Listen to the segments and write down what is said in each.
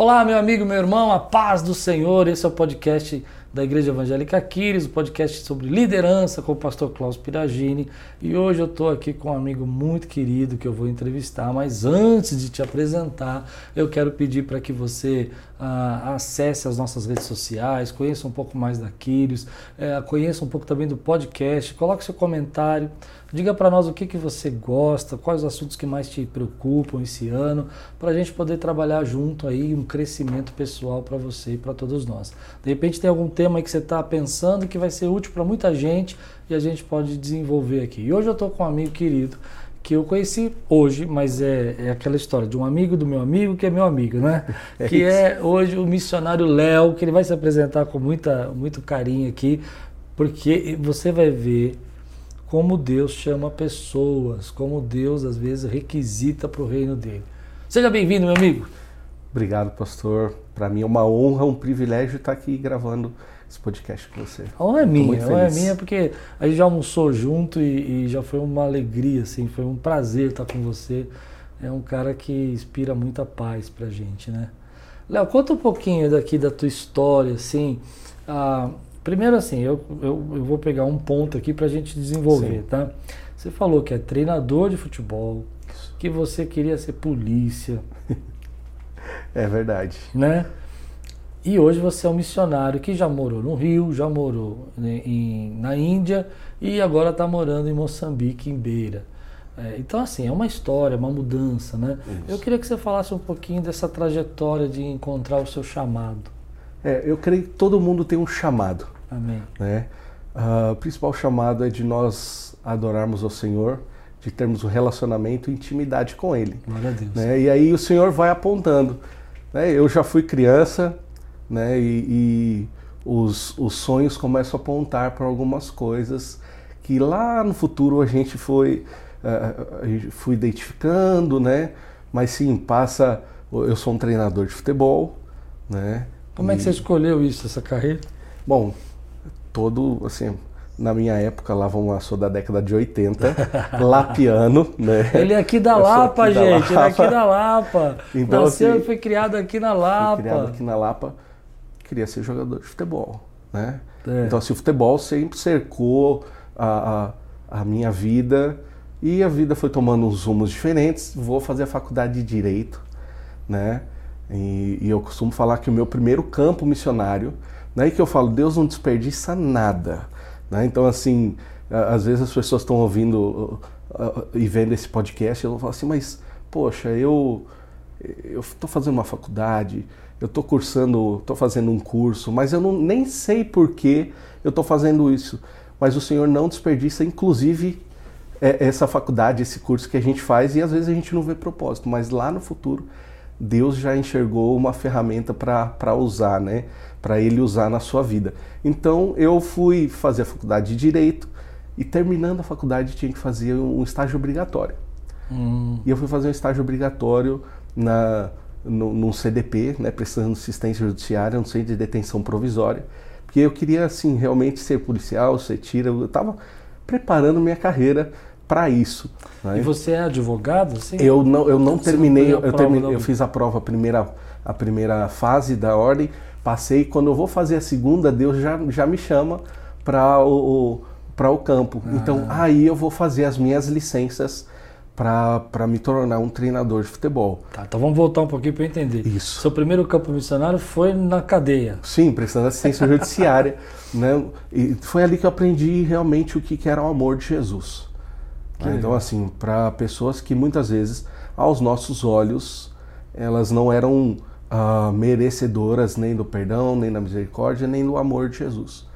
Olá, meu amigo, meu irmão, a paz do Senhor. Esse é o podcast da Igreja Evangélica Aquiles, o podcast sobre liderança com o pastor Klaus Piragini. E hoje eu estou aqui com um amigo muito querido que eu vou entrevistar, mas antes de te apresentar, eu quero pedir para que você ah, acesse as nossas redes sociais, conheça um pouco mais da Aquiles, eh, conheça um pouco também do podcast, coloque seu comentário. Diga para nós o que, que você gosta, quais os assuntos que mais te preocupam esse ano, para a gente poder trabalhar junto aí um crescimento pessoal para você e para todos nós. De repente tem algum tema que você está pensando que vai ser útil para muita gente e a gente pode desenvolver aqui. E hoje eu estou com um amigo querido que eu conheci hoje, mas é, é, aquela história de um amigo do meu amigo que é meu amigo, né? É que é hoje o missionário Léo, que ele vai se apresentar com muita, muito carinho aqui, porque você vai ver como Deus chama pessoas, como Deus às vezes requisita para o reino dele. Seja bem-vindo, meu amigo. Obrigado, pastor. Para mim é uma honra, um privilégio estar aqui gravando esse podcast com você. A honra é minha, a honra é minha porque a gente já almoçou junto e, e, já foi uma alegria, assim, foi um prazer estar com você. É um cara que inspira muita paz pra gente, né? Léo, conta um pouquinho daqui da tua história, assim. Ah, Primeiro assim, eu, eu, eu vou pegar um ponto aqui para a gente desenvolver, Sim. tá? Você falou que é treinador de futebol, que você queria ser polícia. É verdade. Né? E hoje você é um missionário que já morou no Rio, já morou né, em, na Índia e agora está morando em Moçambique, em Beira. É, então, assim, é uma história, uma mudança, né? Isso. Eu queria que você falasse um pouquinho dessa trajetória de encontrar o seu chamado. É, eu creio que todo mundo tem um chamado. Amém. Né? Uh, o principal chamado é de nós adorarmos o Senhor, de termos um relacionamento e intimidade com Ele. Glória a Deus. Né? E aí o Senhor vai apontando. Né? Eu já fui criança né? e, e os, os sonhos começam a apontar para algumas coisas que lá no futuro a gente foi, uh, foi identificando, né? Mas sim, passa. Eu sou um treinador de futebol, né? Como e... é que você escolheu isso, essa carreira? Bom, todo, assim, na minha época, lá vamos lá, sou da década de 80, lapiano, né? Ele é aqui da Lapa, aqui gente, da Lapa. ele é aqui da Lapa. Então, Nasceu assim, e foi criado aqui na Lapa. Fui criado aqui na Lapa, queria ser jogador de futebol, né? É. Então, assim, o futebol sempre cercou a, a, a, minha vida e a vida foi tomando uns rumos diferentes. Vou fazer a faculdade de Direito, né? E, e eu costumo falar que o meu primeiro campo missionário Daí que eu falo, Deus não desperdiça nada. Né? Então, assim, às vezes as pessoas estão ouvindo e vendo esse podcast e eu falo assim, mas, poxa, eu eu estou fazendo uma faculdade, eu estou cursando, estou fazendo um curso, mas eu não, nem sei por que eu estou fazendo isso. Mas o Senhor não desperdiça, inclusive, é, essa faculdade, esse curso que a gente faz e às vezes a gente não vê propósito, mas lá no futuro Deus já enxergou uma ferramenta para usar, né? Para ele usar na sua vida. Então eu fui fazer a faculdade de Direito e terminando a faculdade tinha que fazer um estágio obrigatório. Hum. E eu fui fazer um estágio obrigatório na, no, num CDP, né? Prestando assistência judiciária, um centro de detenção provisória. Porque eu queria, assim, realmente ser policial, ser tira. Eu estava preparando minha carreira para isso. Né? E você é advogado? Sim? Eu não, eu não terminei, eu, terminei eu fiz a prova, a primeira, a primeira fase da ordem, passei. Quando eu vou fazer a segunda, Deus já, já me chama para o, para o campo. Ah. Então aí eu vou fazer as minhas licenças para me tornar um treinador de futebol. Tá, então vamos voltar um pouquinho para eu entender. Isso. Seu primeiro campo missionário foi na cadeia. Sim, prestando assistência judiciária. Né? E foi ali que eu aprendi realmente o que, que era o amor de Jesus. Né? Então, assim, para pessoas que muitas vezes, aos nossos olhos, elas não eram uh, merecedoras nem do perdão, nem da misericórdia, nem do amor de Jesus.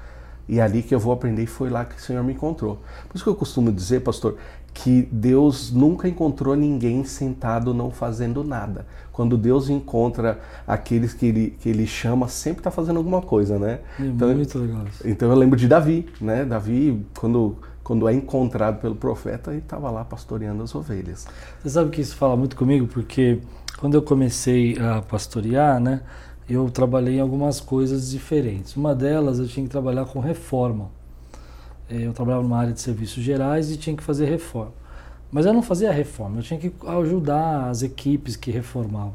E ali que eu vou aprender, e foi lá que o Senhor me encontrou. Por isso que eu costumo dizer, pastor, que Deus nunca encontrou ninguém sentado não fazendo nada. Quando Deus encontra aqueles que ele, que ele chama, sempre está fazendo alguma coisa, né? É então, muito legal. Então eu lembro de Davi, né? Davi, quando quando é encontrado pelo profeta, ele estava lá pastoreando as ovelhas. Você sabe que isso fala muito comigo, porque quando eu comecei a pastorear, né, eu trabalhei em algumas coisas diferentes. Uma delas eu tinha que trabalhar com reforma. É, eu trabalhava numa área de serviços gerais e tinha que fazer reforma. Mas eu não fazia reforma, eu tinha que ajudar as equipes que reformavam.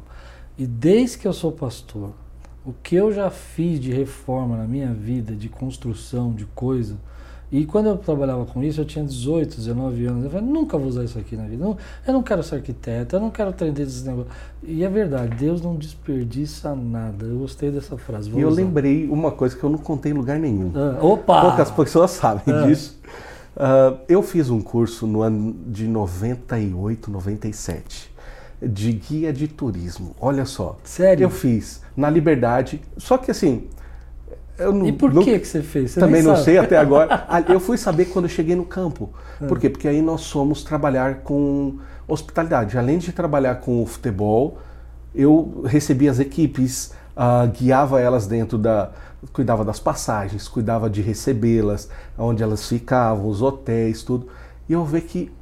E desde que eu sou pastor, o que eu já fiz de reforma na minha vida, de construção, de coisa, e quando eu trabalhava com isso, eu tinha 18, 19 anos. Eu falei, nunca vou usar isso aqui na vida. Eu não quero ser arquiteto, eu não quero aprender esses negócios. E é verdade, Deus não desperdiça nada. Eu gostei dessa frase. e eu usar. lembrei uma coisa que eu não contei em lugar nenhum. Ah, opa! Poucas pessoas sabem ah. disso. Uh, eu fiz um curso no ano de 98, 97 de guia de turismo. Olha só. Sério? Eu fiz na Liberdade. Só que assim, não, e por que, que você fez? Você também não sabe. sei até agora. Ah, eu fui saber quando eu cheguei no campo. É. Por quê? Porque aí nós fomos trabalhar com hospitalidade. Além de trabalhar com o futebol, eu recebia as equipes, uh, guiava elas dentro da. cuidava das passagens, cuidava de recebê-las, onde elas ficavam, os hotéis, tudo. E eu vi que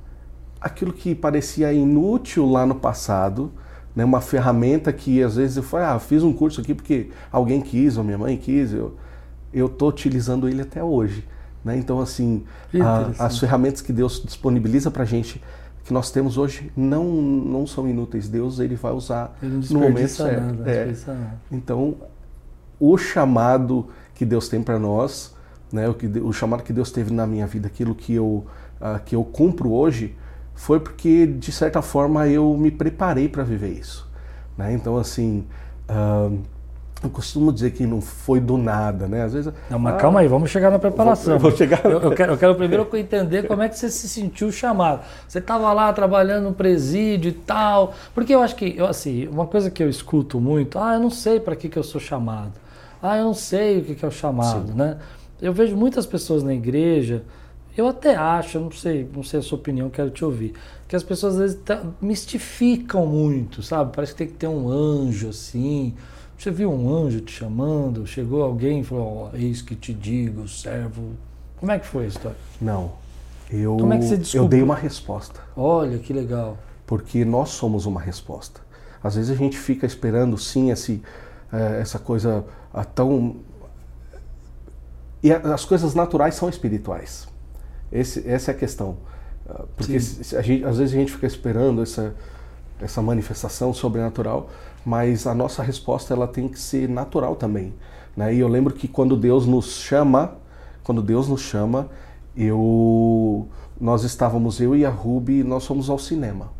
aquilo que parecia inútil lá no passado, né, uma ferramenta que às vezes eu falei, ah, fiz um curso aqui porque alguém quis, ou minha mãe quis, eu eu estou utilizando ele até hoje. Né? Então, assim, a, as ferramentas que Deus disponibiliza para a gente, que nós temos hoje, não, não são inúteis. Deus ele vai usar ele no momento certo. Nada, é. Então, o chamado que Deus tem para nós, né, o, que, o chamado que Deus teve na minha vida, aquilo que eu, uh, que eu cumpro hoje, foi porque, de certa forma, eu me preparei para viver isso. Né? Então, assim. Uh, eu costumo dizer que não foi do nada, né? Às vezes. Não, mas ah, calma aí, vamos chegar na preparação. Vou, vou chegar. Eu, eu, quero, eu quero primeiro entender como é que você se sentiu chamado. Você estava lá trabalhando no presídio e tal. Porque eu acho que, eu, assim, uma coisa que eu escuto muito, ah, eu não sei para que, que eu sou chamado. Ah, eu não sei o que, que é o chamado, Sim. né? Eu vejo muitas pessoas na igreja, eu até acho, eu não sei, não sei a sua opinião, quero te ouvir, que as pessoas às vezes mistificam muito, sabe? Parece que tem que ter um anjo assim você viu um anjo te chamando? Chegou alguém e falou: oh, Eis que te digo, servo. Como é que foi a história? Não. Eu, Como é que você descobriu? Eu dei uma resposta. Olha que legal. Porque nós somos uma resposta. Às vezes a gente fica esperando, sim, esse, é, essa coisa tão. E as coisas naturais são espirituais. Esse, essa é a questão. Ah, porque a gente, às vezes a gente fica esperando essa, essa manifestação sobrenatural, mas a nossa resposta ela tem que ser natural também. Né? E eu lembro que quando Deus nos chama, quando Deus nos chama, eu, nós estávamos, eu e a Ruby, nós fomos ao cinema.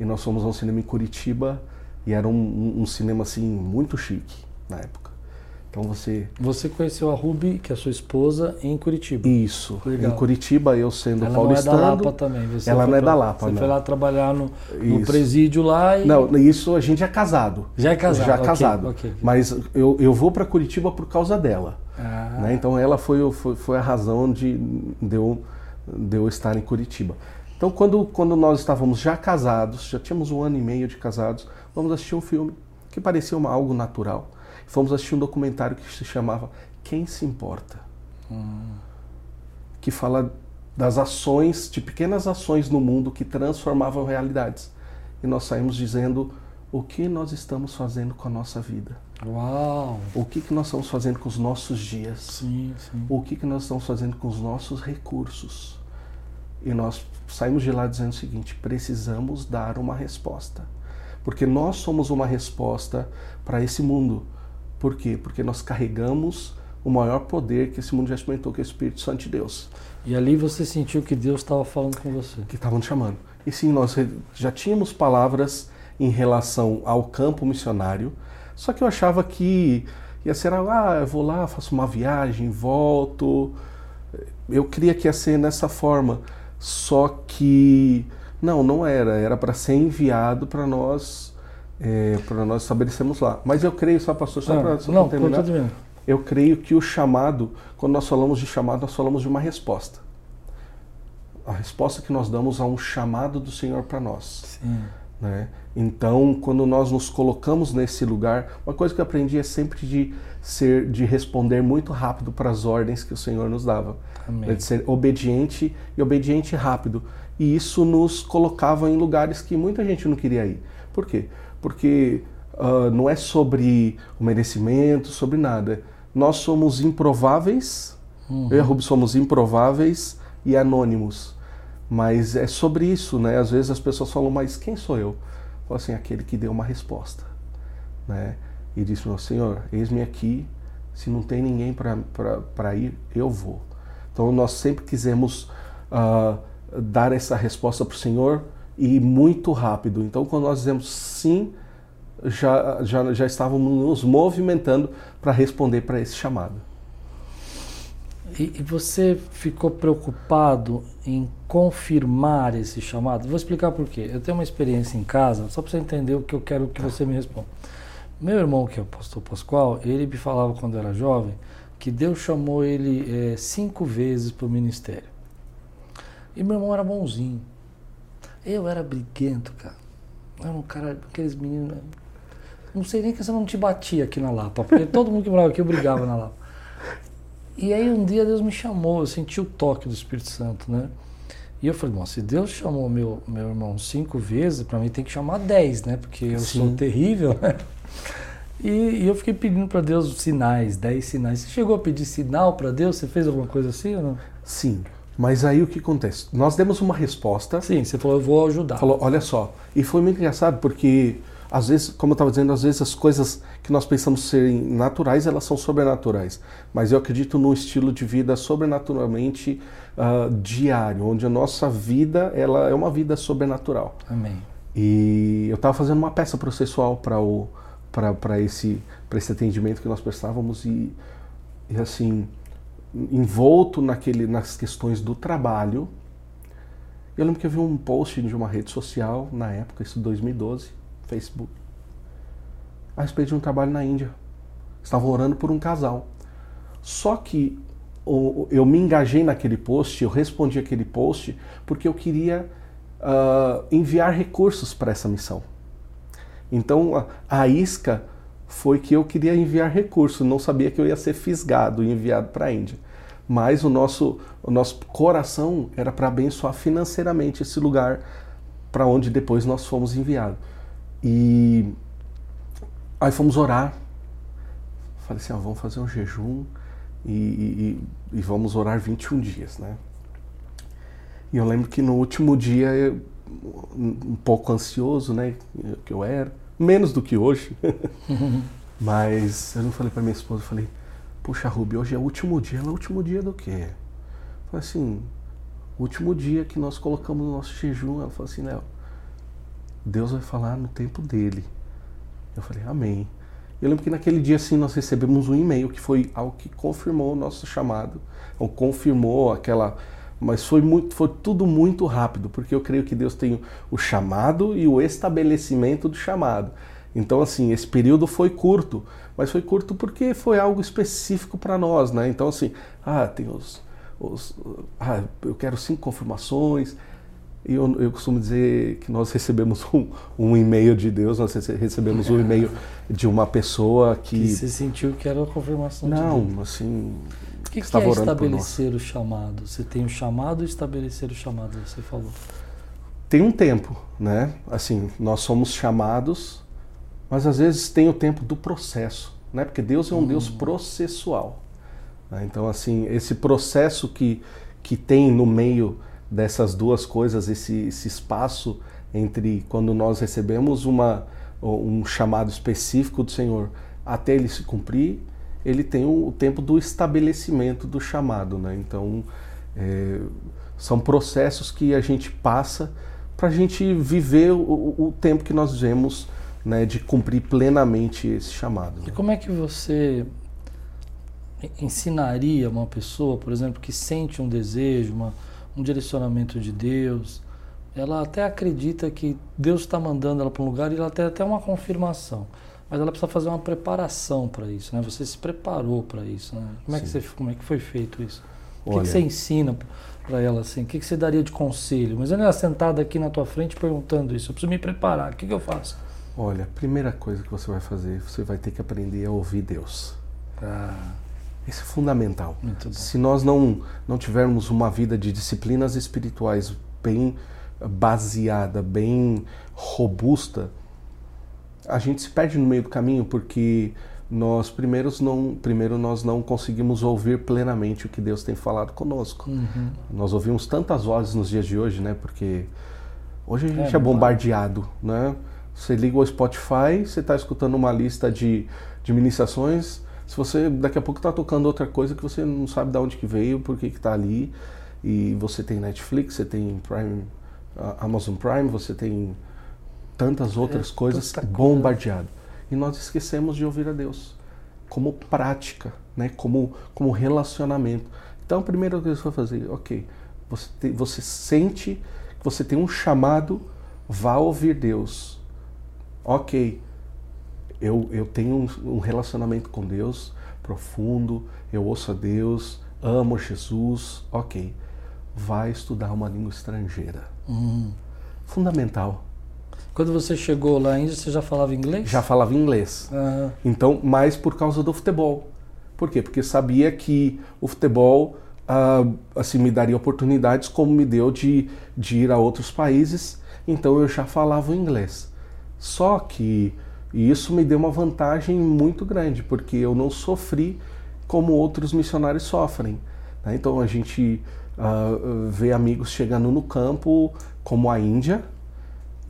E nós fomos ao cinema em Curitiba, e era um, um, cinema assim muito chique na época. Então você. Você conheceu a Ruby, que é sua esposa, em Curitiba. Isso. Legal. Em Curitiba, eu sendo ela paulistano. Ela não é da Lapa também. Você ela não é da Lapa, Você não. foi lá trabalhar no, no presídio lá e. Não, isso a gente é casado. Já é casado. Já é casado. Okay, okay. Mas eu, eu vou para Curitiba por causa dela. Ah. Né? Então ela foi, foi, foi a razão de, de, eu, de eu estar em Curitiba. Então quando, quando nós estávamos já casados, já tínhamos um ano e meio de casados, vamos assistir um filme que parecia uma, algo natural fomos assistir um documentário que se chamava Quem se Importa? Hum. Que fala das ações, de pequenas ações no mundo que transformavam realidades. E nós saímos dizendo o que nós estamos fazendo com a nossa vida. Uau! O que, que nós estamos fazendo com os nossos dias? Sim, sim. O que, que nós estamos fazendo com os nossos recursos? E nós saímos de lá dizendo o seguinte: precisamos dar uma resposta. Porque nós somos uma resposta para esse mundo. Por quê? Porque nós carregamos o maior poder que esse mundo já experimentou, que é o Espírito Santo de Deus. E ali você sentiu que Deus estava falando com você. Que estavam te chamando. E sim, nós já tínhamos palavras em relação ao campo missionário, só que eu achava que ia ser, ah, eu vou lá, faço uma viagem, volto. Eu queria que ia ser nessa forma. Só que não, não era. Era para ser enviado para nós é, para nós estabelecermos lá. Mas eu creio, só pastor, só ah, para terminar, eu creio que o chamado, quando nós falamos de chamado, nós falamos de uma resposta. A resposta que nós damos a um chamado do Senhor para nós. Sim. Né? Então, quando nós nos colocamos nesse lugar, uma coisa que eu aprendi é sempre de ser, de responder muito rápido para as ordens que o Senhor nos dava, Amém. de ser obediente e obediente rápido. E isso nos colocava em lugares que muita gente não queria ir. Por quê? Porque uh, não é sobre o merecimento, sobre nada. Nós somos improváveis, uhum. eu e a somos improváveis e anônimos. Mas é sobre isso, né? Às vezes as pessoas falam, mas quem sou eu? Foi assim, aquele que deu uma resposta, né? E disse, meu Senhor, eis-me aqui, se não tem ninguém para ir, eu vou. Então nós sempre quisemos uh, dar essa resposta para o Senhor e muito rápido. Então quando nós dizemos sim, já, já, já estávamos nos movimentando para responder para esse chamado. E, e, você ficou preocupado em confirmar esse chamado? Vou explicar por quê. Eu tenho uma experiência em casa, só para você entender o que eu quero que você me responda. Meu irmão, que é o pastor Pascoal, ele me falava quando era jovem que Deus chamou ele é, cinco vezes para o ministério. E meu irmão era bonzinho. Eu era briguento, cara. Eu era um cara, aqueles meninos. Não sei nem que você não te batia aqui na Lapa, porque todo mundo que morava aqui eu brigava na Lapa. E aí um dia Deus me chamou, eu senti o toque do Espírito Santo, né? E eu falei, bom, se Deus chamou meu, meu irmão cinco vezes, para mim tem que chamar dez, né? Porque eu Sim. sou terrível, né? E, e eu fiquei pedindo para Deus sinais, dez sinais. Você chegou a pedir sinal para Deus? Você fez alguma coisa assim ou não? Sim. Mas aí o que acontece? Nós demos uma resposta. Sim, você falou, eu vou ajudar. Falou, olha só. E foi muito engraçado porque às vezes, como eu estava dizendo, às vezes as coisas que nós pensamos serem naturais, elas são sobrenaturais. Mas eu acredito num estilo de vida sobrenaturalmente uh, diário, onde a nossa vida ela é uma vida sobrenatural. Amém. E eu estava fazendo uma peça processual para o para esse esse atendimento que nós prestávamos e, e assim envolto naquele nas questões do trabalho. Eu lembro que eu vi um post de uma rede social na época, isso 2012 Facebook, a respeito de um trabalho na Índia. Estavam orando por um casal. Só que eu me engajei naquele post, eu respondi aquele post porque eu queria uh, enviar recursos para essa missão. Então a, isca foi que eu queria enviar recursos, não sabia que eu ia ser fisgado e enviado para a Índia. Mas o nosso, o nosso coração era para abençoar financeiramente esse lugar para onde depois nós fomos enviados. E aí fomos orar. Falei assim, ó, vamos fazer um jejum e, e, e, vamos orar 21 dias, né? E eu lembro que no último dia, eu, um pouco ansioso, né, que eu era, menos do que hoje, mas eu não falei para minha esposa, eu falei, puxa, Ruby, hoje é o último dia. Ela, é o último dia do quê? Eu falei assim, último dia que nós colocamos o nosso jejum. Ela falou assim, Léo, Deus vai falar no tempo dele. Eu falei, amém. Eu lembro que naquele dia assim nós recebemos um e-mail que foi algo que confirmou o nosso chamado, ou confirmou aquela, mas foi muito, foi tudo muito rápido, porque eu creio que Deus tem o chamado e o estabelecimento do chamado. Então assim, esse período foi curto, mas foi curto porque foi algo específico para nós, né? Então assim, ah, tem os, os ah, eu quero cinco confirmações, e eu, eu, costumo dizer que nós recebemos um, um e-mail de Deus, nós recebemos um e-mail de uma pessoa que. Que você sentiu que era a confirmação Não, de Deus. assim. O que, que é estabelecer o chamado? Você tem o chamado e estabelecer o chamado, você falou. Tem um tempo, né? Assim, nós somos chamados, mas às vezes tem o tempo do processo, né? Porque Deus é um hum. Deus processual. Né? Então, assim, esse processo que, que tem no meio dessas duas coisas, esse, esse espaço entre quando nós recebemos uma, um chamado específico do Senhor até ele se cumprir, ele tem o, tempo do estabelecimento do chamado. Né? Então, é, são processos que a gente passa para a gente viver o, o, tempo que nós vivemos né, de cumprir plenamente esse chamado. Né? E como é que você ensinaria uma pessoa, por exemplo, que sente um desejo, uma um direcionamento de Deus. Ela até acredita que Deus está mandando ela para um lugar e ela tem até uma confirmação. Mas ela precisa fazer uma preparação para isso, né? Você se preparou para isso, né? Como é, que você, como é que foi feito isso? O que, que, você ensina para ela assim? O que, que você daria de conselho? Mas ela é sentada aqui na tua frente perguntando isso. Eu preciso me preparar. O que, que eu faço? Olha, a primeira coisa que você vai fazer, você vai ter que aprender a ouvir Deus. Ah. Isso é fundamental. Se nós não, não tivermos uma vida de disciplinas espirituais bem baseada, bem robusta, a gente se perde no meio do caminho porque nós primeiros não, primeiro nós não conseguimos ouvir plenamente o que Deus tem falado conosco. Uhum. Nós ouvimos tantas vozes nos dias de hoje, né? Porque hoje a gente é, é bombardeado, né? Você liga o Spotify, você está escutando uma lista de, de ministrações. Se você daqui a pouco está tocando outra coisa que você não sabe de onde que veio, por que está ali, e você tem Netflix, você tem Prime, Amazon Prime, você tem tantas outras é, coisas bombardeado. E nós esquecemos de ouvir a Deus como prática, né? como, como relacionamento. Então, a primeira coisa que você vai fazer, ok, você, te, você sente que você tem um chamado, vá ouvir Deus. Ok, eu, eu tenho um, relacionamento com Deus profundo, eu ouço a Deus, amo Jesus, ok. Vai estudar uma língua estrangeira. Hum. Fundamental. Quando você chegou lá ainda, você já falava inglês? Já falava inglês. Uhum. Então, mais por causa do futebol. Por quê? Porque sabia que o futebol uh, assim, me daria oportunidades como me deu de, de ir a outros países. Então, eu já falava o inglês. Só que isso me deu uma vantagem muito grande, porque eu não sofri como outros missionários sofrem. Né? Então, a gente uh, vê amigos chegando no campo, como a Índia,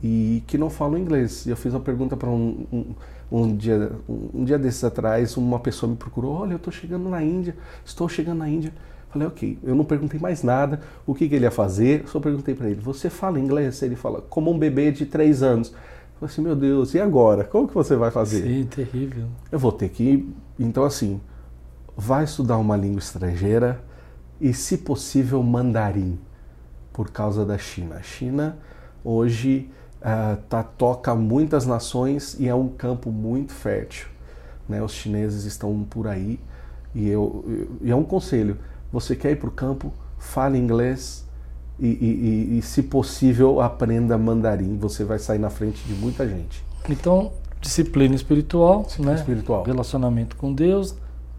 e que não falam inglês. E eu fiz uma pergunta para um, um, um, dia, um, dia desses atrás, uma pessoa me procurou, olha, eu estou chegando na Índia, estou chegando na Índia. Falei, ok, eu não perguntei mais nada, o que, que ele ia fazer, só perguntei para ele, você fala inglês? Ele fala, como um bebê de três anos. Falei assim, meu Deus, e agora? Como que você vai fazer? Sim, terrível. Eu vou ter que, então assim, vai estudar uma língua estrangeira e, se possível, mandarim, por causa da China. A China, hoje, uh, tá, toca muitas nações e é um campo muito fértil. Né? Os chineses estão por aí e, eu, e é um conselho: você quer ir para o campo, fale inglês e, e, e, se possível, aprenda mandarim. Você vai sair na frente de muita gente. Então, disciplina espiritual, disciplina né? espiritual. relacionamento com Deus,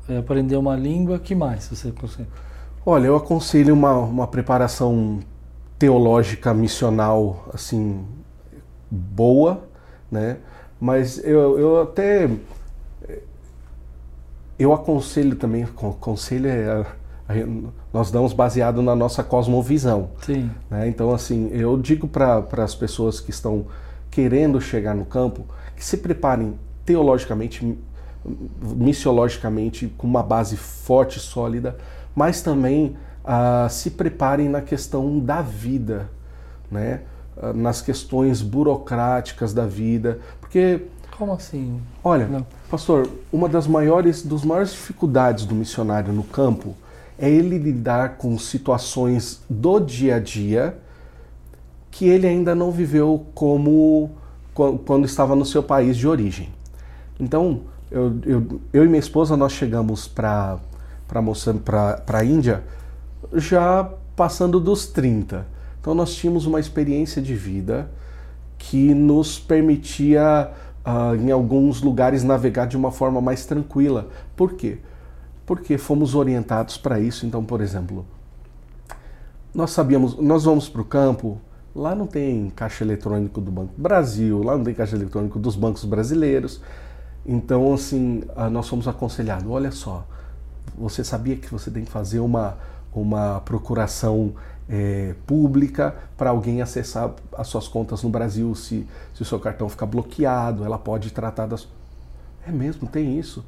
é aprender uma língua, que mais você consegue? Olha, eu aconselho uma, uma preparação teológica missional assim boa, né? Mas eu, eu até eu aconselho também, conselho é nós damos baseado na nossa cosmovisão. Sim. Né? Então, assim, eu digo para as pessoas que estão querendo chegar no campo que se preparem teologicamente, missiologicamente, com uma base forte, sólida, mas também uh, se preparem na questão da vida, né? Ah, nas questões burocráticas da vida, porque como assim? Olha, Não. pastor, uma das maiores, dos maiores dificuldades do missionário no campo é ele lidar com situações do dia a dia que ele ainda não viveu como quando estava no seu país de origem. Então, eu, eu, eu e minha esposa nós chegamos para a Índia já passando dos 30. Então nós tínhamos uma experiência de vida que nos permitia, uh, em alguns lugares, navegar de uma forma mais tranquila. Por quê? Porque fomos orientados para isso. Então, por exemplo, nós sabíamos, nós vamos para o campo, lá não tem caixa eletrônico do Banco Brasil, lá não tem caixa eletrônico dos bancos brasileiros. Então, assim, nós fomos aconselhados: olha só, você sabia que você tem que fazer uma, uma procuração é, pública para alguém acessar as suas contas no Brasil se, se o seu cartão ficar bloqueado, ela pode tratar das. É mesmo, tem isso.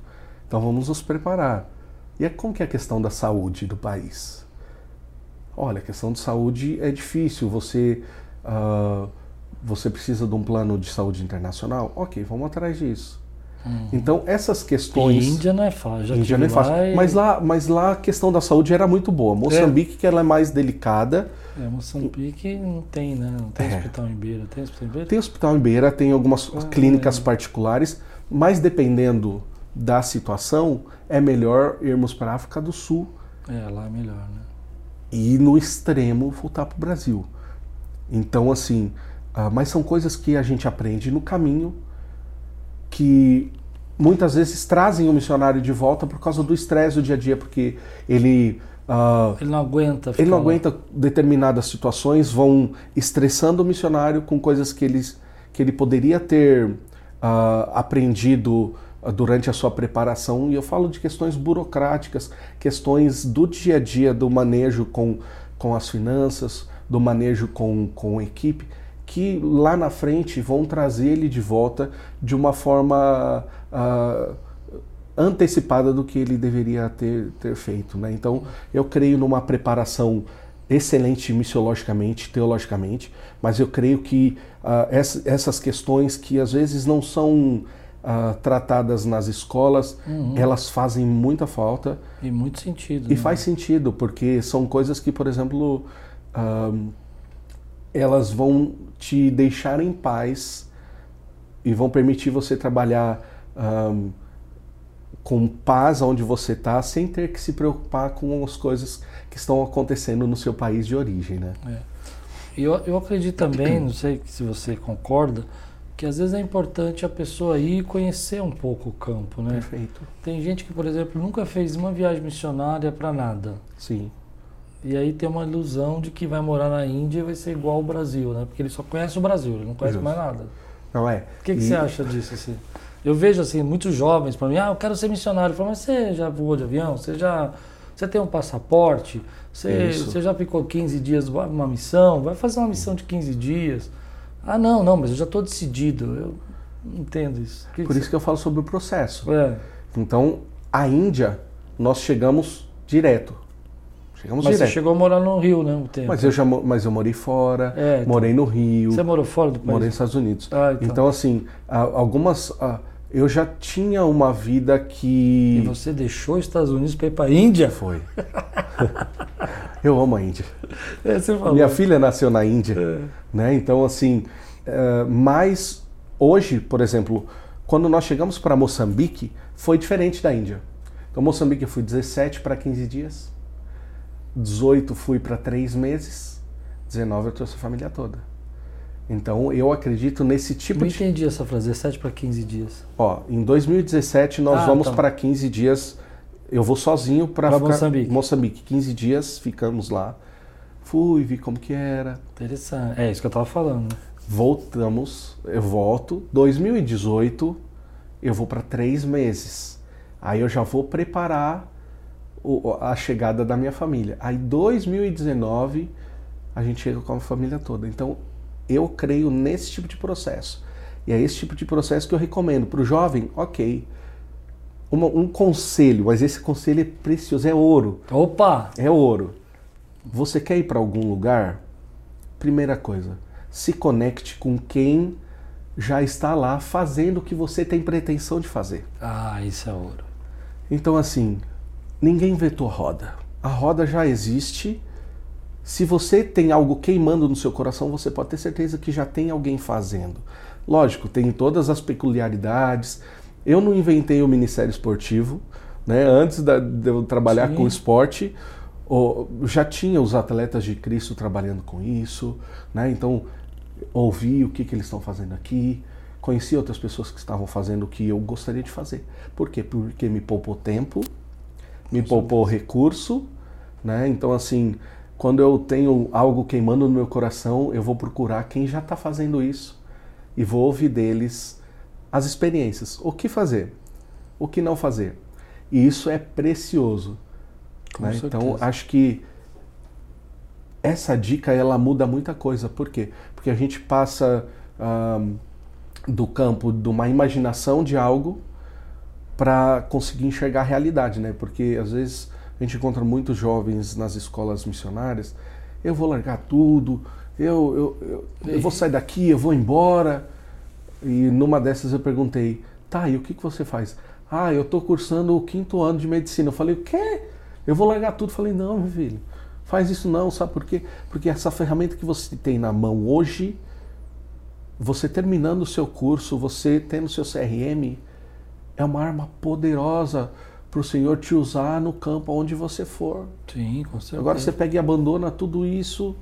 Então vamos nos preparar. E é como que é a questão da saúde do país? Olha, a questão de saúde é difícil. Você, uh, você precisa de um plano de saúde internacional? Ok, vamos atrás disso. Hum. Então, essas questões. E Índia não é fácil. Índia não é fácil. E... Mas, lá, mas lá a questão da saúde era muito boa. Moçambique, é. que ela é mais delicada. É, Moçambique não tem, né? Não tem é. hospital em Beira. Tem hospital em Beira? Tem hospital em Beira, tem algumas ah, clínicas é. particulares, mas dependendo da situação, é melhor irmos para a África do Sul. É, lá é melhor, né? E no extremo voltar para o Brasil. Então, assim, uh, mas são coisas que a gente aprende no caminho que muitas vezes trazem o missionário de volta por causa do estresse do dia a dia, porque ele Uh, ele não aguenta. Ele não lá. aguenta determinadas situações, vão estressando o missionário com coisas que, eles, que ele poderia ter uh, aprendido durante a sua preparação. E eu falo de questões burocráticas, questões do dia a dia, do manejo com, com as finanças, do manejo com, com a equipe, que lá na frente vão trazer ele de volta de uma forma uh, antecipada do que ele deveria ter, ter feito. Né? Então, eu creio numa preparação excelente missiologicamente, teologicamente, mas eu creio que uh, essas questões que às vezes não são uh, tratadas nas escolas, uhum. elas fazem muita falta. E muito sentido. E né? faz sentido, porque são coisas que, por exemplo, uh, elas vão te deixar em paz e vão permitir você trabalhar um, com paz onde você está, sem ter que se preocupar com as coisas que estão acontecendo no seu país de origem, né? É. Eu, eu acredito também, não sei se você concorda, que às vezes é importante a pessoa ir conhecer um pouco o campo, né? Perfeito. Tem gente que, por exemplo, nunca fez uma viagem missionária para nada. Sim. E aí tem uma ilusão de que vai morar na Índia e vai ser igual ao Brasil, né? Porque ele só conhece o Brasil, ele não conhece Isso. mais nada. Não é. O que, que e... você acha disso, assim? Eu vejo, assim, muitos jovens para mim, ah, eu quero ser missionário. Eu falo, mas você já voou de avião? Você já... Você tem um passaporte? Você, você já ficou 15 dias numa missão? Vai fazer uma missão de 15 dias? Ah, não, não, mas eu já estou decidido. Eu não entendo isso. Que Por isso que eu falo sobre o processo. É. Então, a Índia, nós chegamos direto. Chegamos mas direto. você chegou a morar no Rio, né? Um tempo. Mas eu já mas eu morei fora, é, então, morei no Rio. Você morou fora do país? Morei nos Estados Unidos. Ah, então. então. assim, algumas. Eu já tinha uma vida que. E você deixou os Estados Unidos para ir para a Índia? Foi. eu amo a Índia. É, você falou. Minha filha nasceu na Índia. É. Né? Então, assim. Uh, mas hoje, por exemplo, quando nós chegamos para Moçambique, foi diferente da Índia. Então, Moçambique eu fui 17 para 15 dias. 18 fui para 3 meses. 19 eu trouxe a família toda. Então eu acredito nesse tipo Não de. Não entendi essa frase, 17 para 15 dias. Ó, em 2017 nós ah, vamos tá. para 15 dias. Eu vou sozinho para ficar Moçambique. Moçambique, 15 dias, ficamos lá. Fui, vi como que era. Interessante. É isso que eu tava falando. Voltamos, eu volto. 2018 eu vou para três meses. Aí eu já vou preparar o, a chegada da minha família. Aí 2019 a gente chega com a família toda. Então eu creio nesse tipo de processo. E é esse tipo de processo que eu recomendo para o jovem, ok. Uma, um conselho, mas esse conselho é precioso, é ouro. Opa! É ouro. Você quer ir para algum lugar? Primeira coisa, se conecte com quem já está lá fazendo o que você tem pretensão de fazer. Ah, isso é ouro. Então, assim, ninguém inventou roda. A roda já existe se você tem algo queimando no seu coração, você pode ter certeza que já tem alguém fazendo. Lógico, tem todas as peculiaridades. Eu não inventei o Ministério Esportivo, né? Antes de eu trabalhar Sim. com esporte, já tinha os atletas de Cristo trabalhando com isso, né? Então ouvi o que, que eles estão fazendo aqui, conheci outras pessoas que estavam fazendo o que eu gostaria de fazer. Por quê? Porque me poupou tempo, me poupou recurso, né? Então assim quando eu tenho algo queimando no meu coração, eu vou procurar quem já está fazendo isso e vou ouvir deles as experiências. O que fazer? O que não fazer? E isso é precioso. Né? Então, acho que essa dica ela muda muita coisa. Por quê? Porque a gente passa um, do campo de uma imaginação de algo para conseguir enxergar a realidade, né? Porque às vezes a gente encontra muitos jovens nas escolas missionárias. Eu vou largar tudo, eu, eu, eu, eu vou sair daqui, eu vou embora. E numa dessas eu perguntei, tá, e o que, que você faz? Ah, eu estou cursando o quinto ano de medicina. Eu falei, o quê? Eu vou largar tudo. Eu falei, não, meu filho, faz isso não, sabe por quê? Porque essa ferramenta que você tem na mão hoje, você terminando o seu curso, você tendo o seu CRM, é uma arma poderosa para o Senhor te usar no campo onde você for. Sim, com certeza. Agora você pega e abandona tudo isso.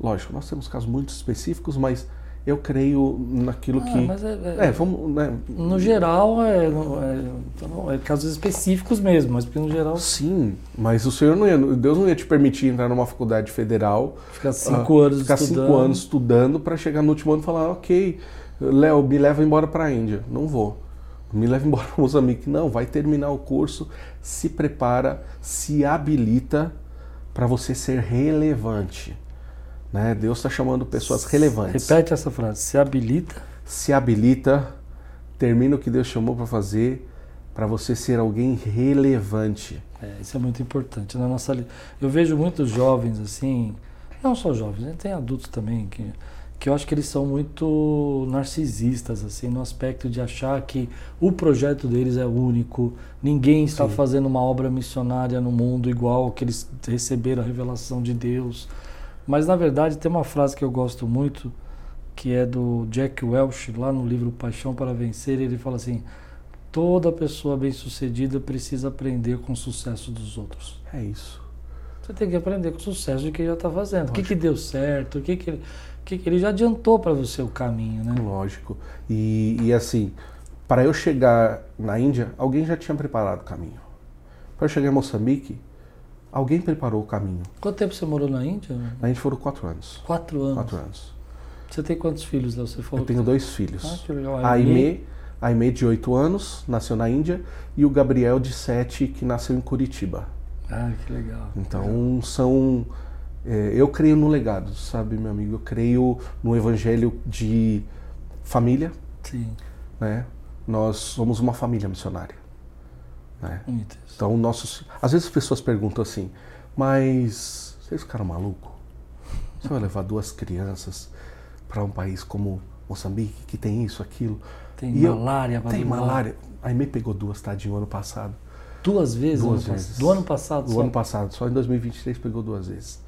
Lógico, nós temos casos muito específicos, mas eu creio naquilo ah, que. Mas é, é, é, vamos, né? No geral, é, é, é, casos específicos mesmo, mas porque no geral. Sim, mas o Senhor não ia, Deus não ia te permitir entrar numa faculdade federal, ficar cinco anos ficar estudando. cinco anos estudando para chegar no último ano e falar, ok, Léo, me leva embora para a Índia. Não vou me leva embora para Moçambique. Não, vai terminar o curso, se prepara, se habilita para você ser relevante. Né? Deus está chamando pessoas relevantes. Repete essa frase. Se habilita. Se habilita, termina o que Deus chamou para fazer, para você ser alguém relevante. É, isso é muito importante na nossa. Eu vejo muitos jovens assim, não só jovens, né? tem adultos também que que eu acho que eles são muito narcisistas, assim, no aspecto de achar que o projeto deles é único, ninguém está Sim. fazendo uma obra missionária no mundo igual que eles receberam a revelação de Deus. Mas, na verdade, tem uma frase que eu gosto muito, que é do Jack Welch, lá no livro Paixão para Vencer, ele fala assim, toda pessoa bem-sucedida precisa aprender com o sucesso dos outros. É isso. Você tem que aprender com o sucesso de quem já está fazendo. O que, que deu certo, o que, que que ele já adiantou para você o caminho, né? Lógico. E, e assim, para eu chegar na Índia, alguém já tinha preparado o caminho. Para eu chegar em Moçambique, alguém preparou o caminho. Quanto tempo você morou na Índia? Na Índia foram quatro anos. Quatro anos? Quatro anos. Você tem quantos filhos lá? Você falou eu tenho dois filhos. Ah, que legal. A Aimee, a Aimee de oito anos, nasceu na Índia, e o Gabriel de sete, que nasceu em Curitiba. Ah, que legal. Então são é, eu creio no legado, sabe, meu amigo? Eu creio no evangelho de família. Sim. Né? Nós somos uma família missionária. Né? Então, nossos. Às vezes as pessoas perguntam assim, mas vocês ficaram malucos? Você vai levar duas crianças para um país como Moçambique, que tem isso, aquilo? Tem e malária, eu, Tem malária. A pegou duas, tadinho, ano passado. Duas vezes? Duas vezes. Do ano passado Do só? ano passado, só em 2023 pegou duas vezes.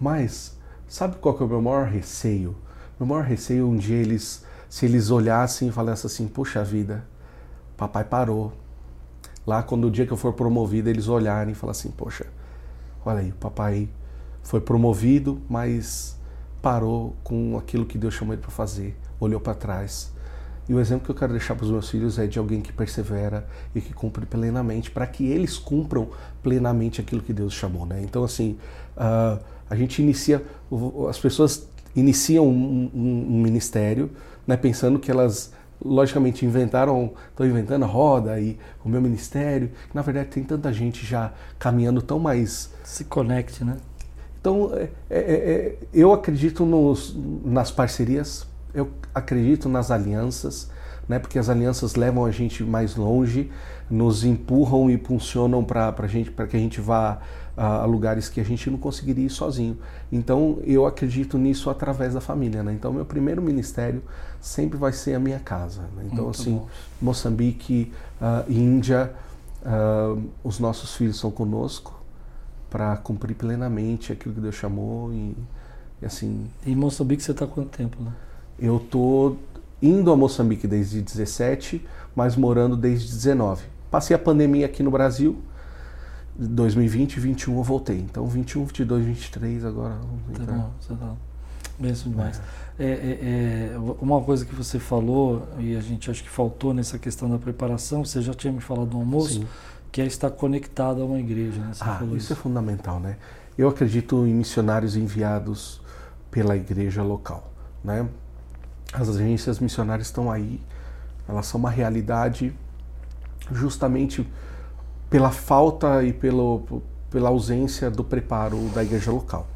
Mas sabe qual que é o meu maior receio? Meu maior receio um dia eles, se eles olhassem e falassem assim, puxa vida, papai parou. Lá quando o dia que eu for promovido, eles olharem e falarem assim, poxa, olha aí, papai foi promovido, mas parou com aquilo que Deus chamou ele para fazer, olhou para trás. E o exemplo que eu quero deixar para os meus filhos é de alguém que persevera e que cumpre plenamente, para que eles cumpram plenamente aquilo que Deus chamou, né? Então, assim, uh, a gente inicia, as pessoas iniciam um, um, um ministério, né, pensando que elas logicamente inventaram, estão inventando a roda e o meu ministério. Na verdade, tem tanta gente já caminhando tão mais. Se conecte, né? Então, é, é, é, eu acredito nos, nas parcerias, eu acredito nas alianças, né? Porque as alianças levam a gente mais longe, nos empurram e gente, para que a gente vá a, lugares que a gente não conseguiria ir sozinho. Então eu acredito nisso através da família. Né? Então meu primeiro ministério sempre vai ser a minha casa. Né? Então Muito assim, bom. Moçambique, uh, Índia, uh, os nossos filhos são conosco para cumprir plenamente aquilo que Deus chamou e, e assim. Em Moçambique você está quanto tempo? Né? Eu tô indo a Moçambique desde 17, mas morando desde 19. Passei a pandemia aqui no Brasil 2020 e 2021 eu voltei. Então 21, 22, 23 agora. Tá bom, tá bom. Benção demais. É. É, é, é, uma coisa que você falou, e a gente acho que faltou nessa questão da preparação, você já tinha me falado no almoço, Sim. que é estar conectado a uma igreja. Né? ah, isso, isso é fundamental, né? Eu acredito em missionários enviados pela igreja local, né? As agências missionárias estão aí, elas são uma realidade justamente pela falta e pelo, pela ausência do preparo da igreja local.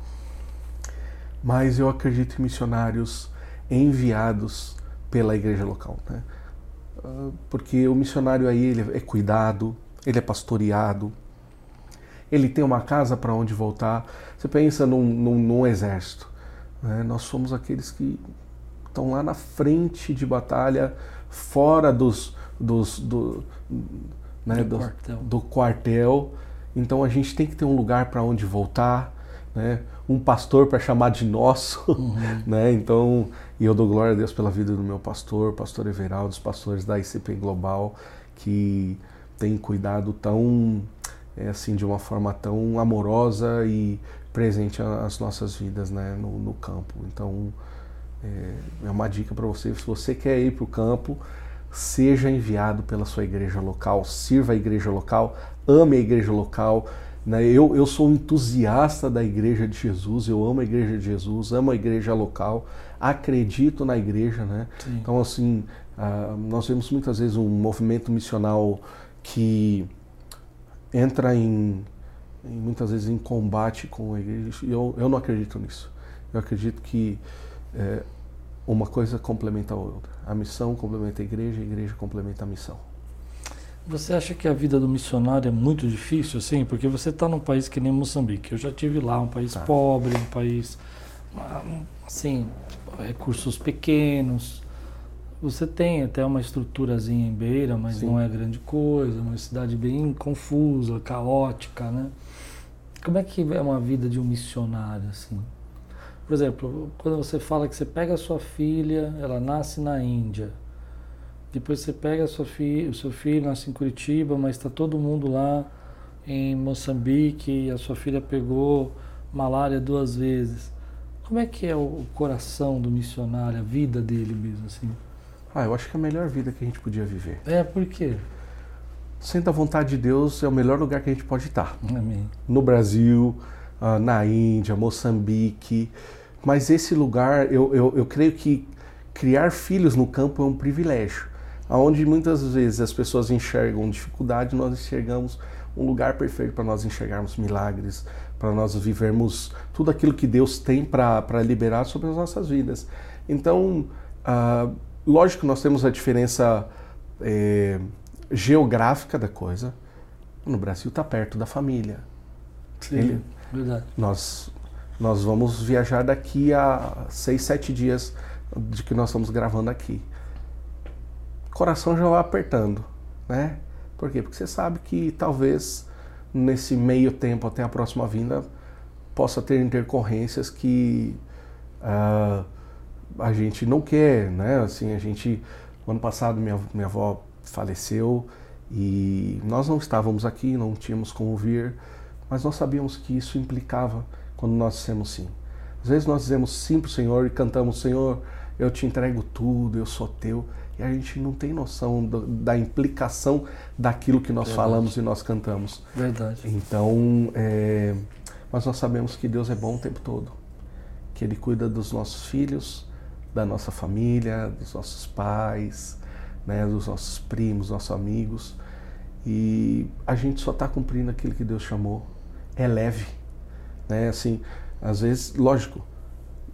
Mas eu acredito em missionários enviados pela igreja local, né? Ah, porque o missionário aí ele é cuidado, ele é pastoreado, ele tem uma casa para onde voltar. Você pensa num, num, num exército, né? nós somos aqueles que estão lá na frente de batalha, fora dos, dos do, né, do, do, quartel. do quartel. Então a gente tem que ter um lugar para onde voltar, né? um pastor para chamar de nosso. Uhum. Né? Então, e eu dou glória a Deus pela vida do meu pastor, pastor Everaldo, dos pastores da ICP Global, que tem cuidado tão, é, assim, de uma forma tão amorosa e presente às nossas vidas né? no, no campo. Então, é, é uma dica para você, se você quer ir para o campo, seja enviado pela sua igreja local, sirva a igreja local, ame a igreja local. Né? Eu, eu sou um entusiasta da igreja de Jesus, eu amo a igreja de Jesus, amo a igreja local, acredito na igreja. Né? Então, assim, uh, nós vemos muitas vezes um movimento missional que entra em, em muitas vezes em combate com a igreja, e eu, eu não acredito nisso. Eu acredito que é, uma coisa complementa a outra. A missão complementa a igreja, a igreja complementa a missão. Você acha que a vida do missionário é muito difícil, assim? Porque você está num país que nem Moçambique. Eu já tive lá, um país tá. pobre, um país, assim, recursos pequenos. Você tem até uma estruturazinha em Beira, mas Sim. não é grande coisa. Uma cidade bem confusa, caótica, né? Como é que é uma vida de um missionário, assim? Por exemplo, quando você fala que você pega a sua filha, ela nasce na Índia. Depois você pega sua filha, o seu filho nasce em Curitiba, mas está todo mundo lá em Moçambique a sua filha pegou malária duas vezes. Como é que é o coração do missionário, a vida dele mesmo assim? Ah, eu acho que é a melhor vida que a gente podia viver. É, por quê? Sendo a vontade de Deus, é o melhor lugar que a gente pode estar. Amém. No Brasil, ah, na Índia, Moçambique, mas esse lugar, eu, eu, eu creio que criar filhos no campo é um privilégio. Onde muitas vezes as pessoas enxergam dificuldade, nós enxergamos um lugar perfeito para nós enxergarmos milagres, para nós vivermos tudo aquilo que Deus tem para liberar sobre as nossas vidas. Então, uh, lógico que nós temos a diferença é, geográfica da coisa. No Brasil está perto da família. Sim, Ele, verdade. Nós nós vamos viajar daqui a seis, sete dias de que nós estamos gravando aqui. Coração já vai apertando, né? Por quê? Porque você sabe que talvez nesse meio tempo até a próxima vinda possa ter intercorrências que uh, a gente não quer, né? Assim, a gente, ano passado minha, minha avó faleceu e nós não estávamos aqui, não tínhamos como vir, mas nós sabíamos que isso implicava quando nós dissemos sim. Às vezes nós dizemos sim para o Senhor e cantamos, Senhor, eu te entrego tudo, eu sou teu. E a gente não tem noção do, da implicação daquilo que nós Verdade. falamos e nós cantamos. Verdade. Então, é, mas nós sabemos que Deus é bom o tempo todo. Que Ele cuida dos nossos filhos, da nossa família, dos nossos pais, né, dos nossos primos, nossos amigos. E a gente só está cumprindo aquilo que Deus chamou. É leve né? Assim, às vezes, lógico,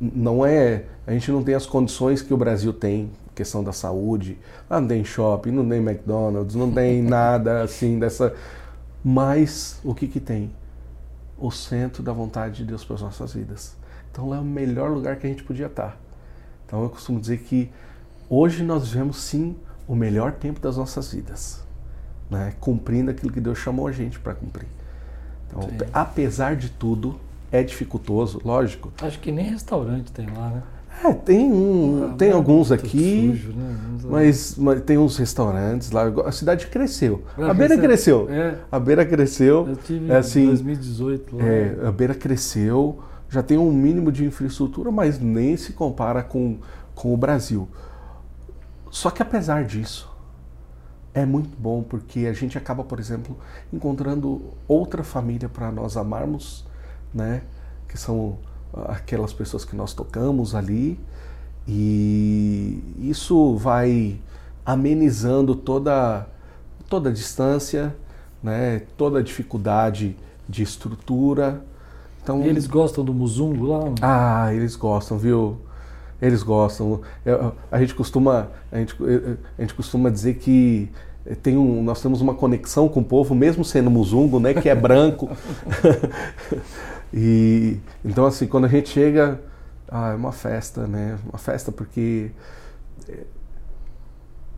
não é, a gente não tem as condições que o Brasil tem, questão da saúde. Ah, não tem shopping, não tem McDonald's, não tem nada assim dessa. Mas o que que tem? O centro da vontade de Deus para as nossas vidas. Então lá é o melhor lugar que a gente podia estar. Então eu costumo dizer que hoje nós vivemos sim o melhor tempo das nossas vidas, né? Cumprindo aquilo que Deus chamou a gente para cumprir. Então, Sim. apesar de tudo, é dificultoso, lógico. Acho que nem restaurante tem lá, né? É, tem um, ah, tem alguns aqui, sujo, né? mas, mas, tem uns restaurantes lá. A cidade cresceu. a beira cresceu. É. A beira cresceu. Eu tive é, assim, em 2018 lá. É, a beira cresceu, já tem um mínimo de infraestrutura, mas nem se compara com, com o Brasil. Só que apesar disso, é muito bom porque a gente acaba, por exemplo, encontrando outra família para nós amarmos, né? Que são aquelas pessoas que nós tocamos ali e isso vai amenizando toda toda a distância, né? Toda a dificuldade de estrutura. Então, e eles gostam do muzungo lá? Ah, eles gostam, viu? Eles gostam. A gente costuma, a gente, a gente costuma dizer que tem um, nós temos uma conexão com o povo, mesmo sendo muzungo, né, que é branco. e então assim, quando a gente chega, ah, é uma festa, né? Uma festa porque é,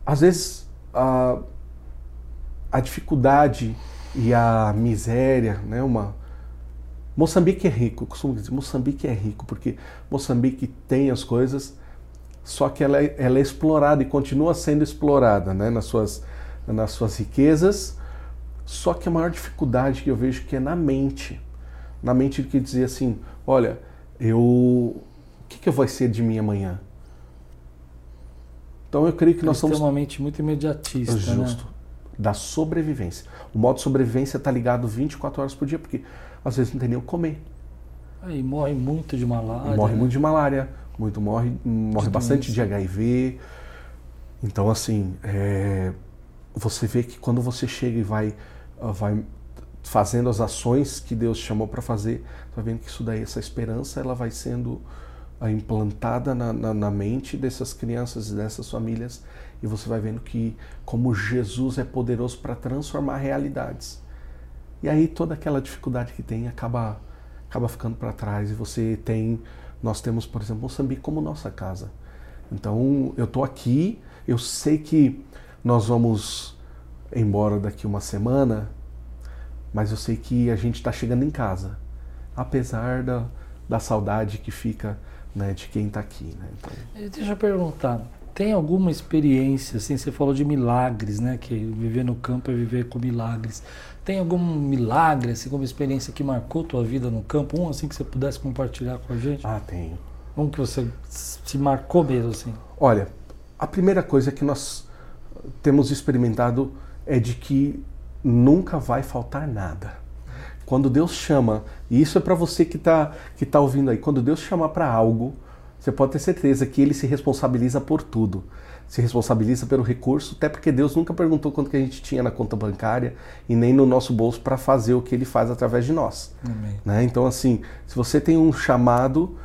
às vezes a, a dificuldade e a miséria, né, uma Moçambique é rico, eu costumo dizer, Moçambique é rico, porque Moçambique tem as coisas, só que ela é, ela é explorada e continua sendo explorada né, nas, suas, nas suas riquezas. Só que a maior dificuldade que eu vejo que é na mente. Na mente que dizer assim, olha, eu. O que, que vai ser de mim amanhã? Então eu creio que nós somos. uma mente muito imediatista. Né? Justo. Né? Da sobrevivência. O modo de sobrevivência está ligado 24 horas por dia, porque às vezes não tem nem o comer. E morre muito de malária. Morre né? muito de malária, muito morre, morre de bastante de HIV. Então, assim, é, você vê que quando você chega e vai, vai fazendo as ações que Deus chamou para fazer, tá vendo que isso daí, essa esperança, ela vai sendo implantada na, na, na mente dessas crianças e dessas famílias e você vai vendo que como Jesus é poderoso para transformar realidades. E aí toda aquela dificuldade que tem acaba acaba ficando para trás e você tem nós temos, por exemplo, Moçambique como nossa casa. Então, eu estou aqui, eu sei que nós vamos embora daqui uma semana, mas eu sei que a gente está chegando em casa, apesar da, da saudade que fica né, de quem está aqui. Né? Então... Deixa eu perguntar, tem alguma experiência, assim, você falou de milagres, né? Que viver no campo é viver com milagres. Tem algum milagre, assim, como experiência que marcou tua vida no campo? Um, assim, que você pudesse compartilhar com a gente? Ah, tenho. Um que você se marcou mesmo, assim? Olha, a primeira coisa que nós temos experimentado é de que nunca vai faltar nada. Quando Deus chama, e isso é para você que está que tá ouvindo aí, quando Deus chama para algo, você pode ter certeza que ele se responsabiliza por tudo. Se responsabiliza pelo recurso, até porque Deus nunca perguntou quanto que a gente tinha na conta bancária e nem no nosso bolso para fazer o que ele faz através de nós. Né? Então, assim, se você tem um chamado